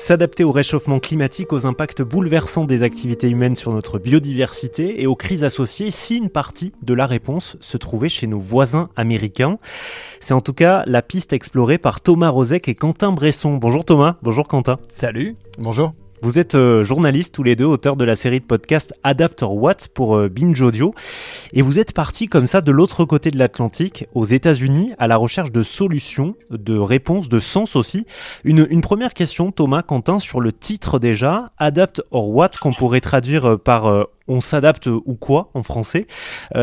S'adapter au réchauffement climatique, aux impacts bouleversants des activités humaines sur notre biodiversité et aux crises associées, si une partie de la réponse se trouvait chez nos voisins américains. C'est en tout cas la piste explorée par Thomas Rozek et Quentin Bresson. Bonjour Thomas, bonjour Quentin. Salut. Bonjour. Vous êtes euh, journalistes tous les deux, auteurs de la série de podcast Adapter What pour euh, Binge Audio. Et vous êtes partis comme ça de l'autre côté de l'Atlantique, aux États-Unis, à la recherche de solutions, de réponses, de sens aussi. Une, une première question, Thomas, Quentin, sur le titre déjà, Adapt or What, qu'on pourrait traduire euh, par on s'adapte ou quoi en français.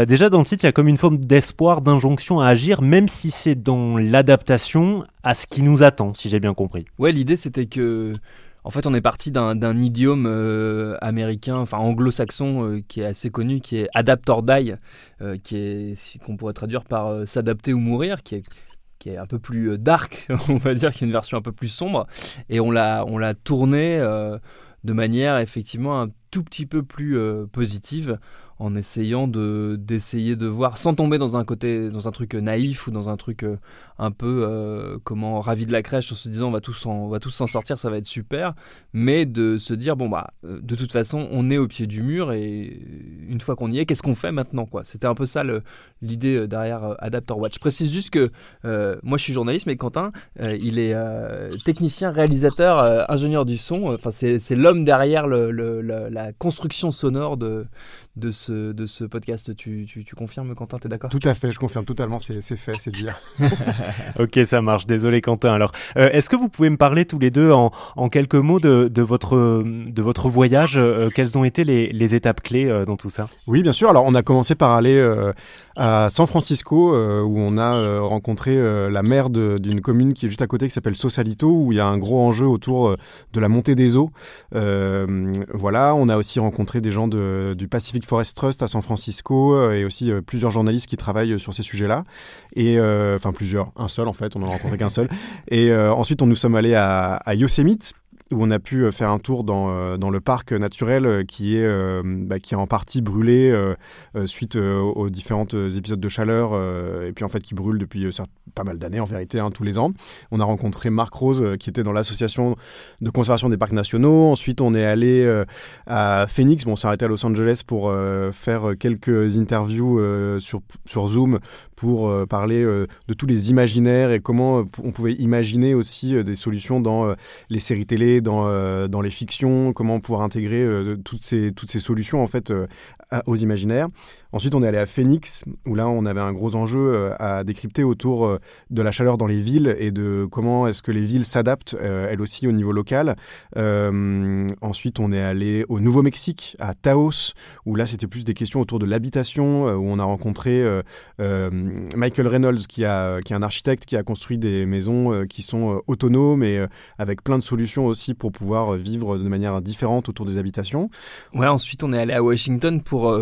déjà dans le titre, il y a comme une forme d'espoir, d'injonction à agir, même si c'est dans l'adaptation à ce qui nous attend, si j'ai bien compris. Ouais, l'idée c'était que en fait, on est parti d'un idiome euh, américain, enfin anglo-saxon, euh, qui est assez connu, qui est adapt or die, euh, qui est qu'on pourrait traduire par s'adapter ou mourir, qui est qui est un peu plus dark, on va dire, qui est une version un peu plus sombre, et on l'a on l'a tourné de manière effectivement un tout petit peu plus positive en essayant de d'essayer de voir sans tomber dans un côté dans un truc naïf ou dans un truc euh, un peu euh, comment ravi de la crèche en se disant on va tous on va tous s'en sortir ça va être super. Mais de se dire bon bah euh, de toute façon on est au pied du mur et une fois qu'on y est qu'est-ce qu'on fait maintenant quoi? C'était un peu ça l'idée derrière Adapter Watch. Je précise juste que moi je suis journaliste mais Quentin il est technicien réalisateur ingénieur du son. Enfin c'est l'homme derrière le, la construction sonore de de ce, de ce podcast. Tu, tu, tu confirmes, Quentin, tu es d'accord? Tout à fait, je confirme totalement, c'est fait, c'est dire. ok, ça marche. Désolé, Quentin. Alors, euh, est-ce que vous pouvez me parler tous les deux en, en quelques mots de, de, votre, de votre voyage? Euh, Quelles ont été les, les étapes clés euh, dans tout ça? Oui, bien sûr. Alors, on a commencé par aller à San Francisco, où on a rencontré la maire d'une commune qui est juste à côté, qui s'appelle Sausalito, où il y a un gros enjeu autour de la montée des eaux. voilà, on a aussi rencontré des gens de, du Pacific Forest Trust à San Francisco euh, et aussi euh, plusieurs journalistes qui travaillent euh, sur ces sujets-là. Et enfin plusieurs, un seul en fait, on n'en a rencontré qu'un seul. Et ensuite, on nous sommes allés à Yosemite où on a pu euh, faire un tour dans, euh, dans le parc naturel euh, qui est, bah, qui est en partie brûlé suite aux différents épisodes de chaleur et puis en fait qui brûle depuis pas mal d'années en vérité, hein, tous les ans. On a rencontré Marc Rose qui était dans l'association de conservation des parcs nationaux. Ensuite, on est allé à Phoenix. Bon, on s'est arrêté à Los Angeles pour faire quelques interviews sur, sur Zoom pour parler de tous les imaginaires et comment on pouvait imaginer aussi des solutions dans les séries télé dans, euh, dans les fictions, comment pouvoir intégrer euh, toutes, ces, toutes ces solutions en fait euh, aux imaginaires. Ensuite, on est allé à Phoenix, où là, on avait un gros enjeu euh, à décrypter autour euh, de la chaleur dans les villes et de comment est-ce que les villes s'adaptent, euh, elles aussi, au niveau local. ensuite, on est allé au Nouveau-Mexique, à Taos, où là, c'était plus des questions autour de l'habitation, où on a rencontré Michael Reynolds, qui, a, qui est un architecte qui a construit des maisons qui sont autonomes et avec plein de solutions aussi pour pouvoir vivre de manière différente autour des habitations. Ouais, ensuite, on est allé à Washington pour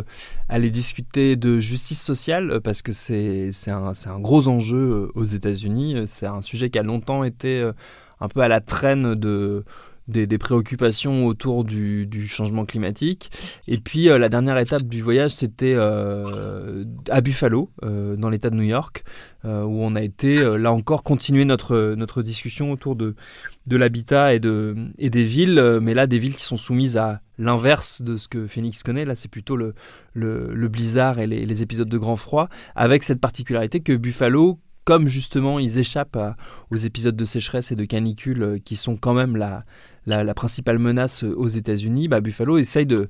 aller discuter de justice sociale euh, parce que c'est un, un, gros enjeu euh, aux États-Unis. C'est un sujet qui a longtemps été euh, un peu à la traîne de des, préoccupations autour du, changement climatique. Et puis euh, la dernière étape du voyage, c'était euh, à Buffalo, euh, dans l'État de New York, où on a été, là encore, continuer notre, notre discussion autour de, de l'habitat et, de, et des villes, mais là des villes qui sont soumises à l'inverse de ce que Phoenix connaît. Là, c'est plutôt le, le, blizzard et les, les épisodes de grand froid, avec cette particularité que Buffalo, comme justement ils échappent aux épisodes de sécheresse et de canicule euh, qui sont quand même la, la, principale menace euh, aux États-Unis, bah, Buffalo essaye de,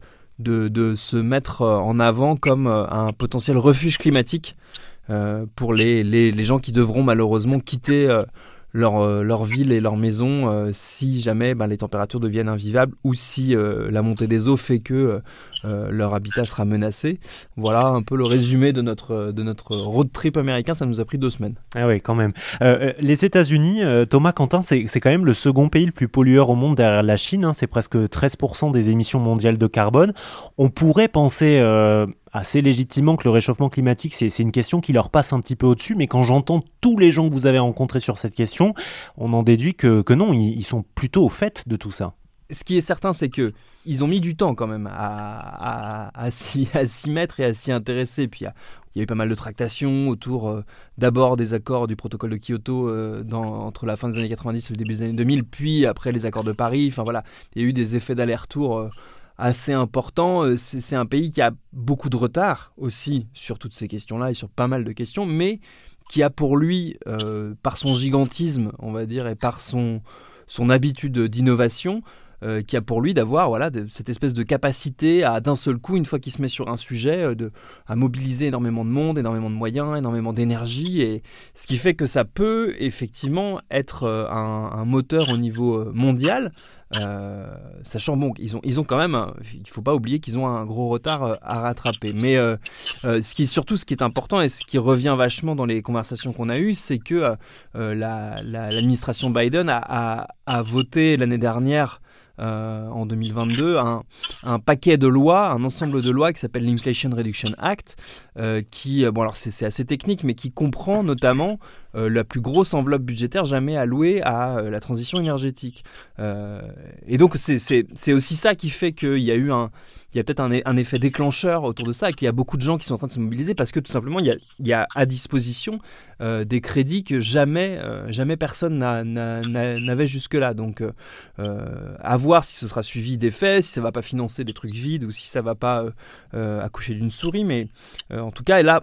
se mettre euh, en avant comme un potentiel refuge climatique pour les, les, gens qui devront malheureusement quitter leur, leur, ville et leur maison si jamais bah, les températures deviennent invivables ou si la montée des eaux fait que euh, leur habitat sera menacé. Voilà un peu le résumé de notre, de notre road trip américain. Ça nous a pris deux semaines. Ah oui, quand même. Euh, euh, les États-Unis, Thomas Quentin, c'est quand même le second pays le plus pollueur au monde derrière la Chine. Hein. c'est presque 13% des émissions mondiales de carbone. On pourrait penser assez légitimement que le réchauffement climatique, c'est une question qui leur passe un petit peu au-dessus, mais quand j'entends tous les gens que vous avez rencontrés sur cette question, on en déduit que, que non, ils, sont plutôt au fait de tout ça. ce qui est certain, c'est que ils ont mis du temps quand même à, à, à, s'y mettre et à s'y intéresser. Puis il y, a eu pas mal de tractations autour euh, d'abord des accords du protocole de Kyoto euh, dans, entre la fin des années 90 et le début des années 2000, puis après les accords de Paris. Enfin voilà, il y a eu des effets d'aller-retour euh, assez importants. C'est un pays qui a beaucoup de retard aussi sur toutes ces questions-là et sur pas mal de questions, mais qui a pour lui, par son gigantisme, on va dire, et par son, son habitude d'innovation, euh, qui a pour lui d'avoir voilà, cette espèce de capacité à d'un seul coup, une fois qu'il se met sur un sujet, euh, de, à mobiliser énormément de monde, énormément de moyens, énormément d'énergie, et ce qui fait que ça peut effectivement être euh, un, moteur au niveau mondial. Sachant bon, ils ont, ils ont quand même, il faut pas oublier qu'ils ont un gros retard à rattraper. Mais ce qui surtout ce qui est important et ce qui revient vachement dans les conversations qu'on a eues, c'est que l'administration Biden a, voté l'année dernière euh, en 2022 un, un, paquet de lois, un ensemble de lois qui s'appelle l'Inflation Reduction Act, euh, qui, euh, bon alors c'est assez technique, mais qui comprend notamment la plus grosse enveloppe budgétaire jamais allouée à la transition énergétique. et donc c'est aussi ça qui fait qu'il y a eu un, il y a peut-être un, effet déclencheur autour de ça, et qu'il y a beaucoup de gens qui sont en train de se mobiliser parce que tout simplement, il y a, à disposition euh, des crédits que jamais, euh, jamais personne n'avait jusque-là. Donc, euh, à voir si ce sera suivi d'effets, si ça va pas financer des trucs vides ou si ça va pas accoucher d'une souris. Mais en tout cas, là,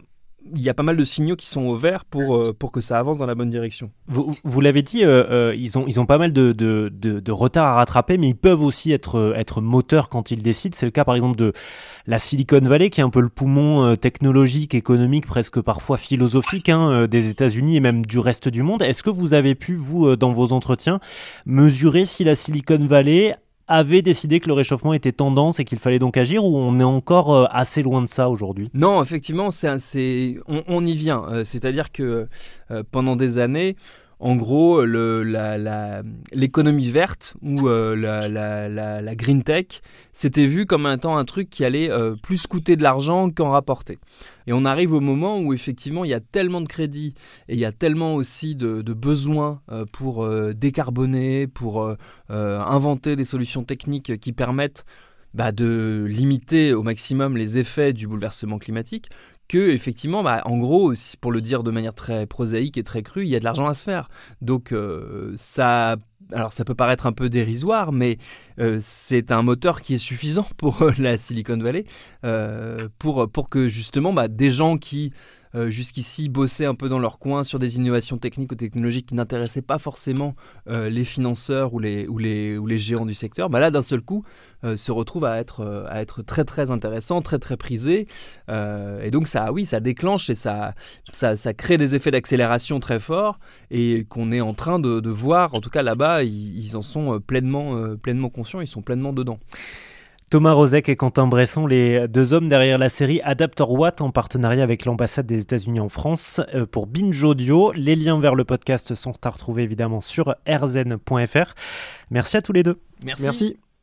il y a pas mal de signaux qui sont au vert pour, euh, pour que ça avance dans la bonne direction. Vous, vous l'avez dit, euh, euh, ils, ont, ils ont pas mal de, de, retard à rattraper, mais ils peuvent aussi être, être moteurs quand ils décident. C'est le cas par exemple de la Silicon Valley, qui est un peu le poumon technologique, économique, presque parfois philosophique hein, des États-Unis et même du reste du monde. Est-ce que vous avez pu, vous, dans vos entretiens, mesurer si la Silicon Valley avait décidé que le réchauffement était tendance et qu'il fallait donc agir ou on est encore euh, assez loin de ça aujourd'hui? Non, effectivement, c'est, on, on, y vient. Euh, c'est-à-dire que euh, pendant des années, en gros, l'économie verte ou euh, la, green tech, c'était vu comme un temps un truc qui allait euh, plus coûter de l'argent qu'en rapporter. Et on arrive au moment où effectivement il y a tellement de crédits et il y a tellement aussi de, besoins euh, pour décarboner, pour inventer des solutions techniques qui permettent bah, de limiter au maximum les effets du bouleversement climatique, effectivement, bah, en gros, pour le dire de manière très prosaïque et très crue, il y a de l'argent à se faire. Donc euh, ça, alors ça peut paraître un peu dérisoire, mais euh, c'est un moteur qui est suffisant pour euh, la Silicon Valley, pour, pour que justement bah, des gens qui euh, jusqu'ici bossaient un peu dans leur coin sur des innovations techniques ou technologiques qui n'intéressaient pas forcément euh, les financeurs ou les, ou, les, ou les géants du secteur, bah là d'un seul coup euh, se retrouvent à être, à être très très intéressant, très très prisé. et donc ça, oui, ça déclenche et ça, ça, ça crée des effets d'accélération très forts et qu'on est en train de, de, voir, en tout cas là-bas, ils, ils en sont pleinement, pleinement conscients, ils sont pleinement dedans. Thomas Rozek et Quentin Bresson, les deux hommes derrière la série Adapter Watt en partenariat avec l'ambassade des États-Unis en France euh, pour Binge Audio. Les liens vers le podcast sont à retrouver évidemment sur rzn.fr. Merci à tous les deux. Merci.